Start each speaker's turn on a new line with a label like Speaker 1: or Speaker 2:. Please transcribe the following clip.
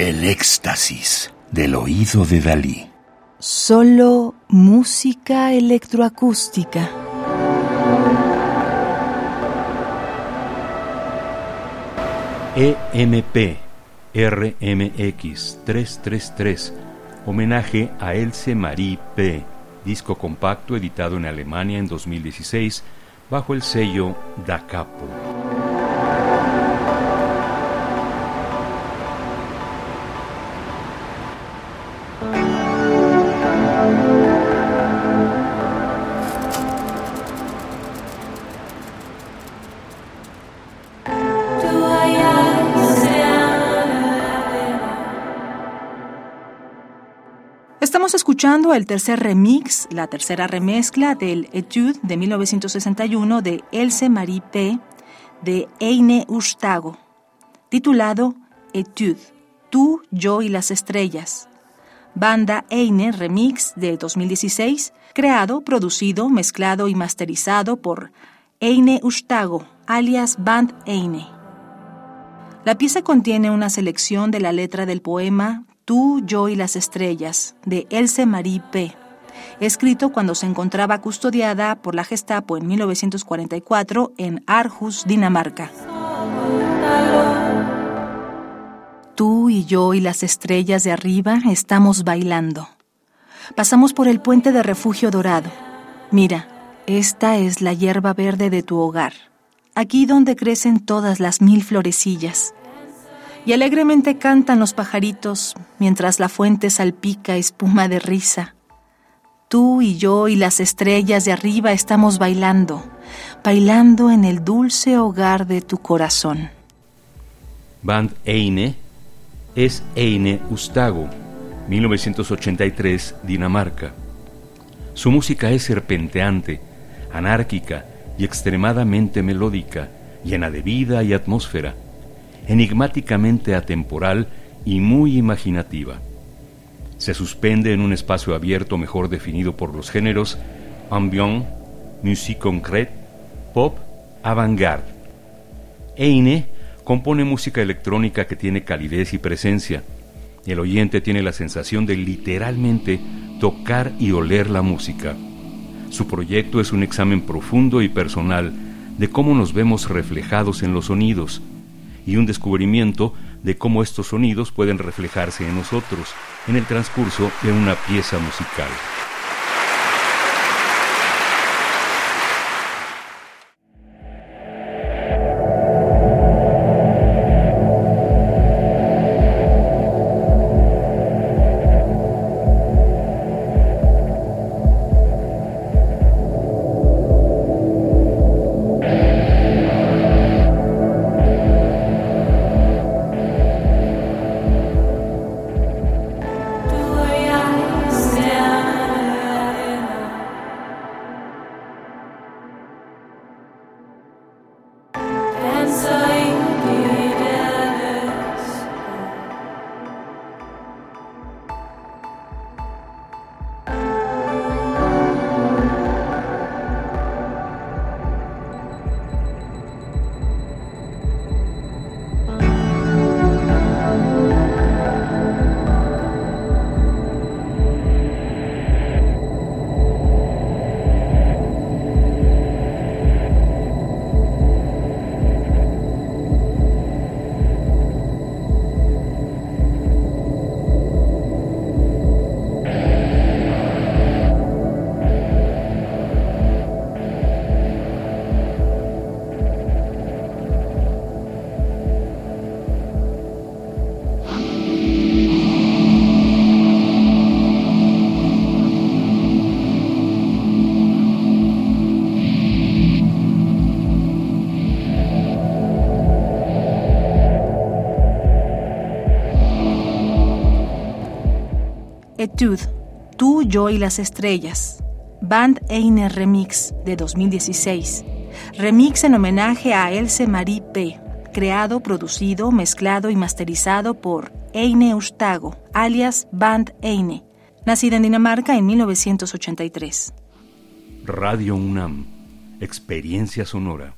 Speaker 1: El éxtasis del oído de Dalí.
Speaker 2: Solo música electroacústica.
Speaker 3: EMP RMX 333, homenaje a Else Marie P., disco compacto editado en Alemania en 2016 bajo el sello Da Capo.
Speaker 2: Escuchando el tercer remix, la tercera remezcla del Etude de 1961 de Else Marie P. de Eine Ustago, titulado Etude, Tú, Yo y las Estrellas. Banda Eine Remix de 2016, creado, producido, mezclado y masterizado por Eine Ustago, alias Band Eine. La pieza contiene una selección de la letra del poema Tú, yo y las estrellas, de Else Marie P., escrito cuando se encontraba custodiada por la Gestapo en 1944 en Aarhus, Dinamarca. Tú y yo y las estrellas de arriba estamos bailando. Pasamos por el puente de refugio dorado. Mira, esta es la hierba verde de tu hogar, aquí donde crecen todas las mil florecillas y alegremente cantan los pajaritos mientras la fuente salpica espuma de risa. Tú y yo y las estrellas de arriba estamos bailando, bailando en el dulce hogar de tu corazón.
Speaker 3: Band Eine es Eine Ustago, 1983, Dinamarca. Su música es serpenteante, anárquica y extremadamente melódica, llena de vida y atmósfera enigmáticamente atemporal y muy imaginativa. Se suspende en un espacio abierto mejor definido por los géneros ambient, musique concrète, pop, avant-garde. Eine compone música electrónica que tiene calidez y presencia. El oyente tiene la sensación de literalmente tocar y oler la música. Su proyecto es un examen profundo y personal de cómo nos vemos reflejados en los sonidos, y un descubrimiento de cómo estos sonidos pueden reflejarse en nosotros en el transcurso de una pieza musical.
Speaker 2: Etude, Tú, Yo y las Estrellas, Band Eine Remix de 2016. Remix en homenaje a Else Marie P., creado, producido, mezclado y masterizado por Eine Ustago, alias Band Eine, nacida en Dinamarca en 1983.
Speaker 3: Radio UNAM, experiencia sonora.